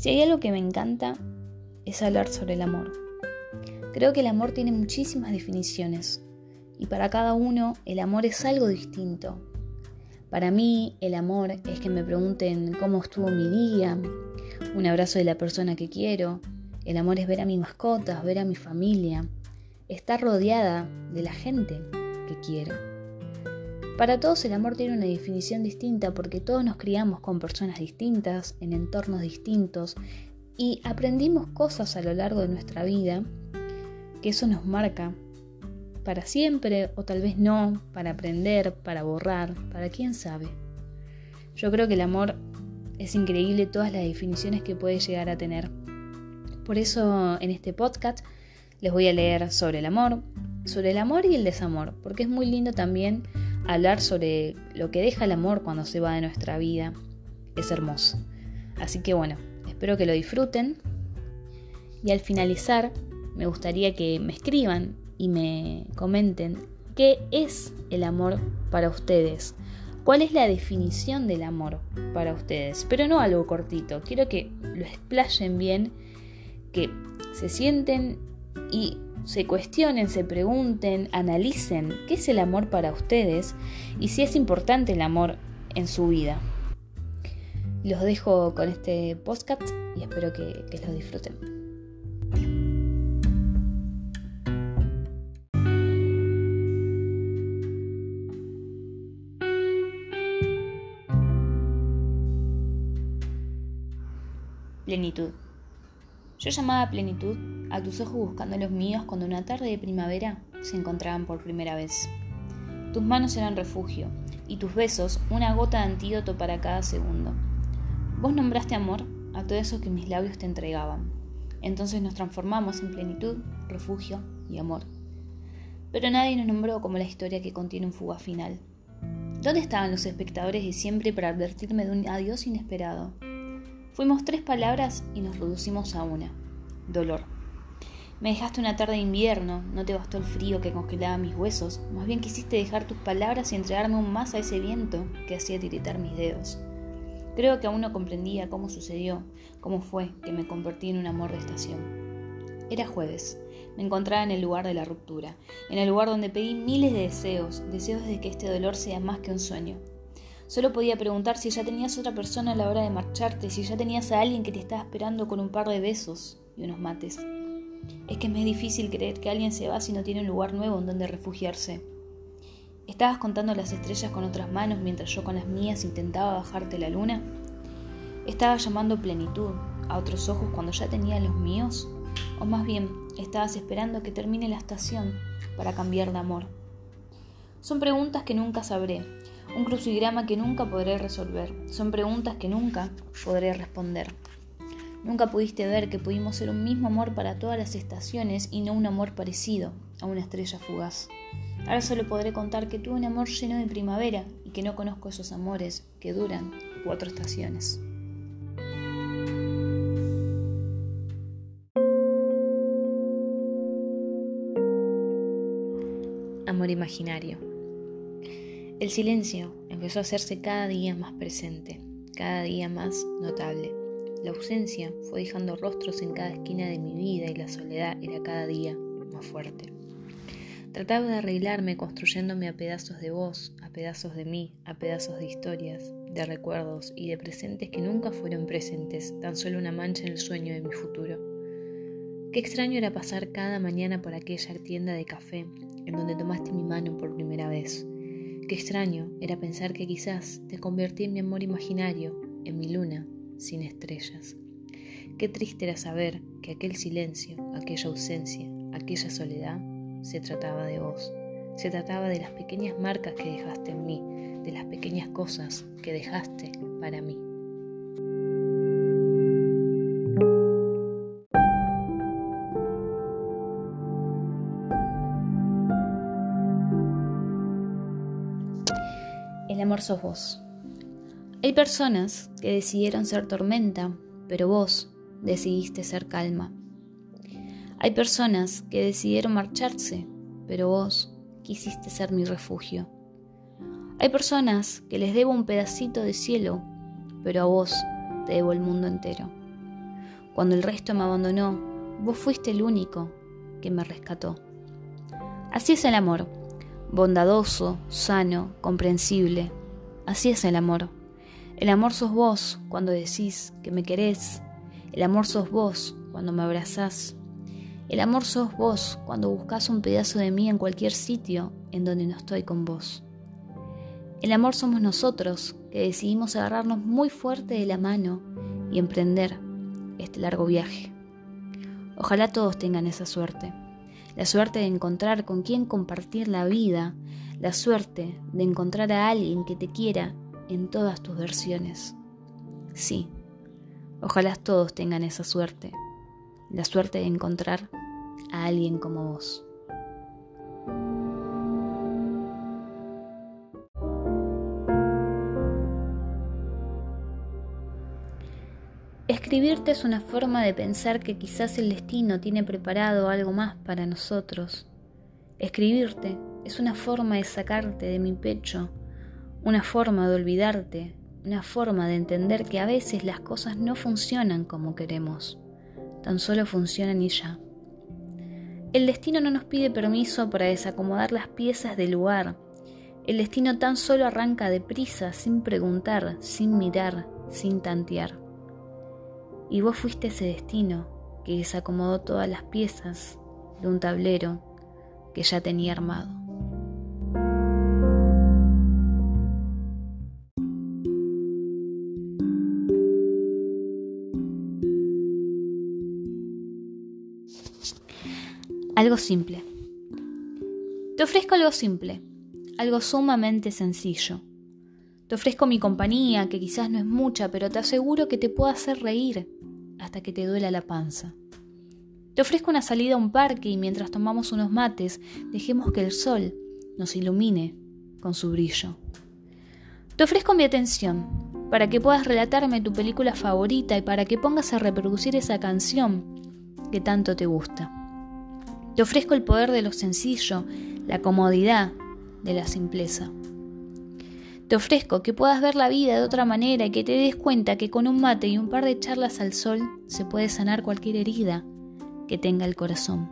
Si hay algo que me encanta, es hablar sobre el amor. Creo que el amor tiene muchísimas definiciones y para cada uno el amor es algo distinto. Para mí el amor es que me pregunten cómo estuvo mi día, un abrazo de la persona que quiero. El amor es ver a mis mascotas, ver a mi familia, estar rodeada de la gente que quiero. Para todos el amor tiene una definición distinta porque todos nos criamos con personas distintas, en entornos distintos y aprendimos cosas a lo largo de nuestra vida que eso nos marca para siempre o tal vez no, para aprender, para borrar, para quién sabe. Yo creo que el amor es increíble todas las definiciones que puede llegar a tener. Por eso en este podcast les voy a leer sobre el amor, sobre el amor y el desamor, porque es muy lindo también hablar sobre lo que deja el amor cuando se va de nuestra vida. Es hermoso. Así que bueno, espero que lo disfruten. Y al finalizar, me gustaría que me escriban y me comenten qué es el amor para ustedes. ¿Cuál es la definición del amor para ustedes? Pero no algo cortito. Quiero que lo explayen bien, que se sienten y se cuestionen, se pregunten, analicen qué es el amor para ustedes y si es importante el amor en su vida. Los dejo con este podcast y espero que, que lo disfruten. Plenitud. Yo llamaba plenitud a tus ojos buscando los míos cuando una tarde de primavera se encontraban por primera vez. Tus manos eran refugio y tus besos una gota de antídoto para cada segundo. Vos nombraste amor a todo eso que mis labios te entregaban. Entonces nos transformamos en plenitud, refugio y amor. Pero nadie nos nombró como la historia que contiene un fugaz final. ¿Dónde estaban los espectadores de siempre para advertirme de un adiós inesperado? Fuimos tres palabras y nos reducimos a una. Dolor. Me dejaste una tarde de invierno, no te bastó el frío que congelaba mis huesos, más bien quisiste dejar tus palabras y entregarme aún más a ese viento que hacía tiritar mis dedos. Creo que aún no comprendía cómo sucedió, cómo fue que me convertí en un amor de estación. Era jueves. Me encontraba en el lugar de la ruptura, en el lugar donde pedí miles de deseos, deseos de que este dolor sea más que un sueño, Solo podía preguntar si ya tenías otra persona a la hora de marcharte, si ya tenías a alguien que te estaba esperando con un par de besos y unos mates. Es que es difícil creer que alguien se va si no tiene un lugar nuevo en donde refugiarse. ¿Estabas contando las estrellas con otras manos mientras yo con las mías intentaba bajarte la luna? ¿Estabas llamando plenitud a otros ojos cuando ya tenía los míos? ¿O más bien estabas esperando que termine la estación para cambiar de amor? Son preguntas que nunca sabré, un crucigrama que nunca podré resolver. Son preguntas que nunca podré responder. Nunca pudiste ver que pudimos ser un mismo amor para todas las estaciones y no un amor parecido a una estrella fugaz. Ahora solo podré contar que tuve un amor lleno de primavera y que no conozco esos amores que duran cuatro estaciones. Amor imaginario. El silencio empezó a hacerse cada día más presente, cada día más notable. La ausencia fue dejando rostros en cada esquina de mi vida y la soledad era cada día más fuerte. Trataba de arreglarme construyéndome a pedazos de voz, a pedazos de mí, a pedazos de historias, de recuerdos y de presentes que nunca fueron presentes, tan solo una mancha en el sueño de mi futuro. Qué extraño era pasar cada mañana por aquella tienda de café en donde tomaste mi mano por primera vez Qué extraño era pensar que quizás te convertí en mi amor imaginario, en mi luna, sin estrellas. Qué triste era saber que aquel silencio, aquella ausencia, aquella soledad, se trataba de vos. Se trataba de las pequeñas marcas que dejaste en mí, de las pequeñas cosas que dejaste para mí. El amor sos vos. Hay personas que decidieron ser tormenta, pero vos decidiste ser calma. Hay personas que decidieron marcharse, pero vos quisiste ser mi refugio. Hay personas que les debo un pedacito de cielo, pero a vos te debo el mundo entero. Cuando el resto me abandonó, vos fuiste el único que me rescató. Así es el amor, bondadoso, sano, comprensible. Así es el amor. El amor sos vos cuando decís que me querés. El amor sos vos cuando me abrazás. El amor sos vos cuando buscas un pedazo de mí en cualquier sitio en donde no estoy con vos. El amor somos nosotros que decidimos agarrarnos muy fuerte de la mano y emprender este largo viaje. Ojalá todos tengan esa suerte, la suerte de encontrar con quien compartir la vida, la suerte de encontrar a alguien que te quiera en todas tus versiones. Sí, ojalá todos tengan esa suerte, la suerte de encontrar a alguien como vos. Escribirte es una forma de pensar que quizás el destino tiene preparado algo más para nosotros. Escribirte es una forma de sacarte de mi pecho, una forma de olvidarte, una forma de entender que a veces las cosas no funcionan como queremos, tan solo funcionan y ya. El destino no nos pide permiso para desacomodar las piezas del lugar. El destino tan solo arranca deprisa, sin preguntar, sin mirar, sin tantear. Y vos fuiste ese destino que desacomodó todas las piezas de un tablero que ya tenía armado. Algo simple. Te ofrezco algo simple, algo sumamente sencillo. Te ofrezco mi compañía, que quizás no es mucha, pero te aseguro que te puedo hacer reír hasta que te duela la panza. Te ofrezco una salida a un parque y mientras tomamos unos mates, dejemos que el sol nos ilumine con su brillo. Te ofrezco mi atención para que puedas relatarme tu película favorita y para que pongas a reproducir esa canción que tanto te gusta. Te ofrezco el poder de lo sencillo, la comodidad de la simpleza. Te ofrezco que puedas ver la vida de otra manera y que te des cuenta que con un mate y un par de charlas al sol se puede sanar cualquier herida que tenga el corazón.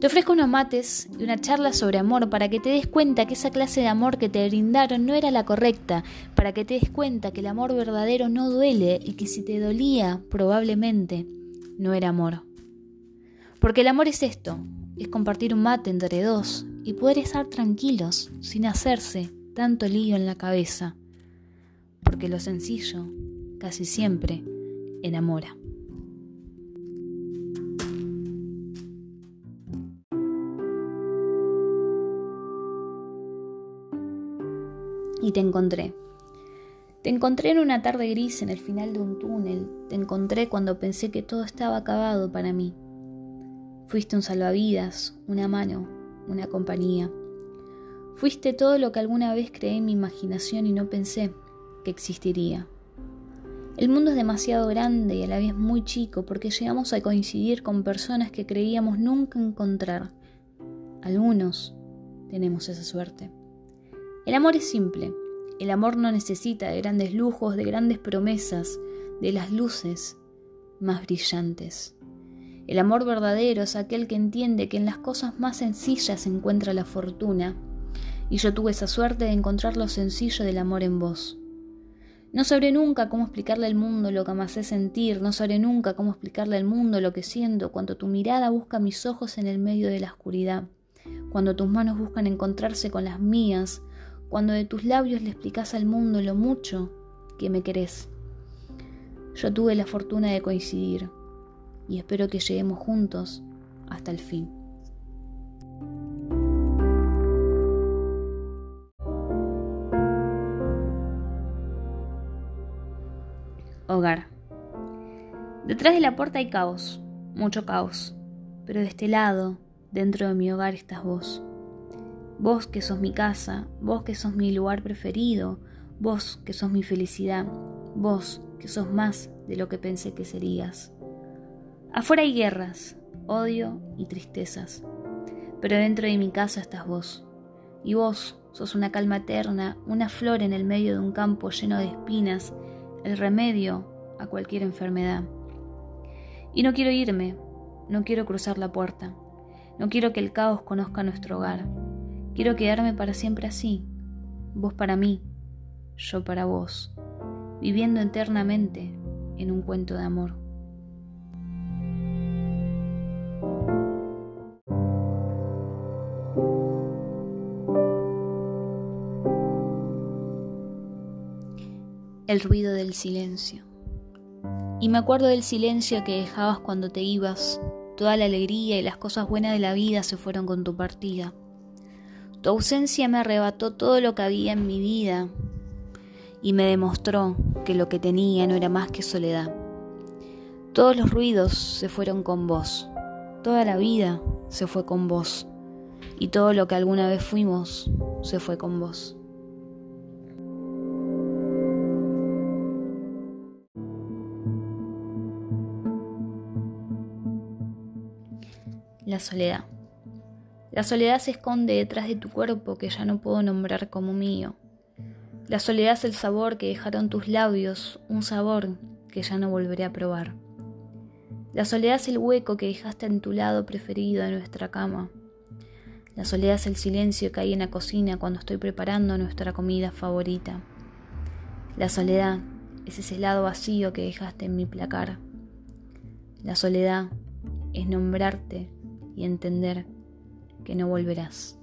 Te ofrezco unos mates y una charla sobre amor para que te des cuenta que esa clase de amor que te brindaron no era la correcta, para que te des cuenta que el amor verdadero no duele y que si te dolía probablemente no era amor. Porque el amor es esto, es compartir un mate entre dos y poder estar tranquilos sin hacerse tanto lío en la cabeza, porque lo sencillo casi siempre enamora. Y te encontré. Te encontré en una tarde gris en el final de un túnel. Te encontré cuando pensé que todo estaba acabado para mí. Fuiste un salvavidas, una mano, una compañía. Fuiste todo lo que alguna vez creé en mi imaginación y no pensé que existiría. El mundo es demasiado grande y a la vez muy chico porque llegamos a coincidir con personas que creíamos nunca encontrar. Algunos tenemos esa suerte. El amor es simple. El amor no necesita de grandes lujos, de grandes promesas, de las luces más brillantes. El amor verdadero es aquel que entiende que en las cosas más sencillas se encuentra la fortuna y yo tuve esa suerte de encontrar lo sencillo del amor en vos. No sabré nunca cómo explicarle al mundo lo que hace sentir, no sabré nunca cómo explicarle al mundo lo que siento cuando tu mirada busca mis ojos en el medio de la oscuridad, cuando tus manos buscan encontrarse con las mías, cuando de tus labios le explicas al mundo lo mucho que me querés. Yo tuve la fortuna de coincidir y espero que lleguemos juntos hasta el fin. Hogar. Detrás de la puerta hay caos, mucho caos, pero de este lado, dentro de mi hogar estás vos. Vos que sos mi casa, vos que sos mi lugar preferido, vos que sos mi felicidad, vos que sos más de lo que pensé que serías. Afuera hay guerras, odio y tristezas, pero dentro de mi casa estás vos. Y vos sos una calma eterna, una flor en el medio de un campo lleno de espinas el remedio a cualquier enfermedad. Y no quiero irme, no quiero cruzar la puerta, no quiero que el caos conozca nuestro hogar. Quiero quedarme para siempre así, vos para mí, yo para vos, viviendo eternamente en un cuento de amor. El ruido del silencio. Y me acuerdo del silencio que dejabas cuando te ibas. Toda la alegría y las cosas buenas de la vida se fueron con tu partida. Tu ausencia me arrebató todo lo que había en mi vida y me demostró que lo que tenía no era más que soledad. Todos los ruidos se fueron con vos, toda la vida se fue con vos y todo lo que alguna vez fuimos se fue con vos. La soledad. La soledad se esconde detrás de tu cuerpo que ya no puedo nombrar como mío. La soledad es el sabor que dejaron tus labios, un sabor que ya no volveré a probar. La soledad es el hueco que dejaste en tu lado preferido de nuestra cama. La soledad es el silencio que hay en la cocina cuando estoy preparando nuestra comida favorita. La soledad es ese lado vacío que dejaste en mi placar. La soledad es nombrarte y entender que no volverás.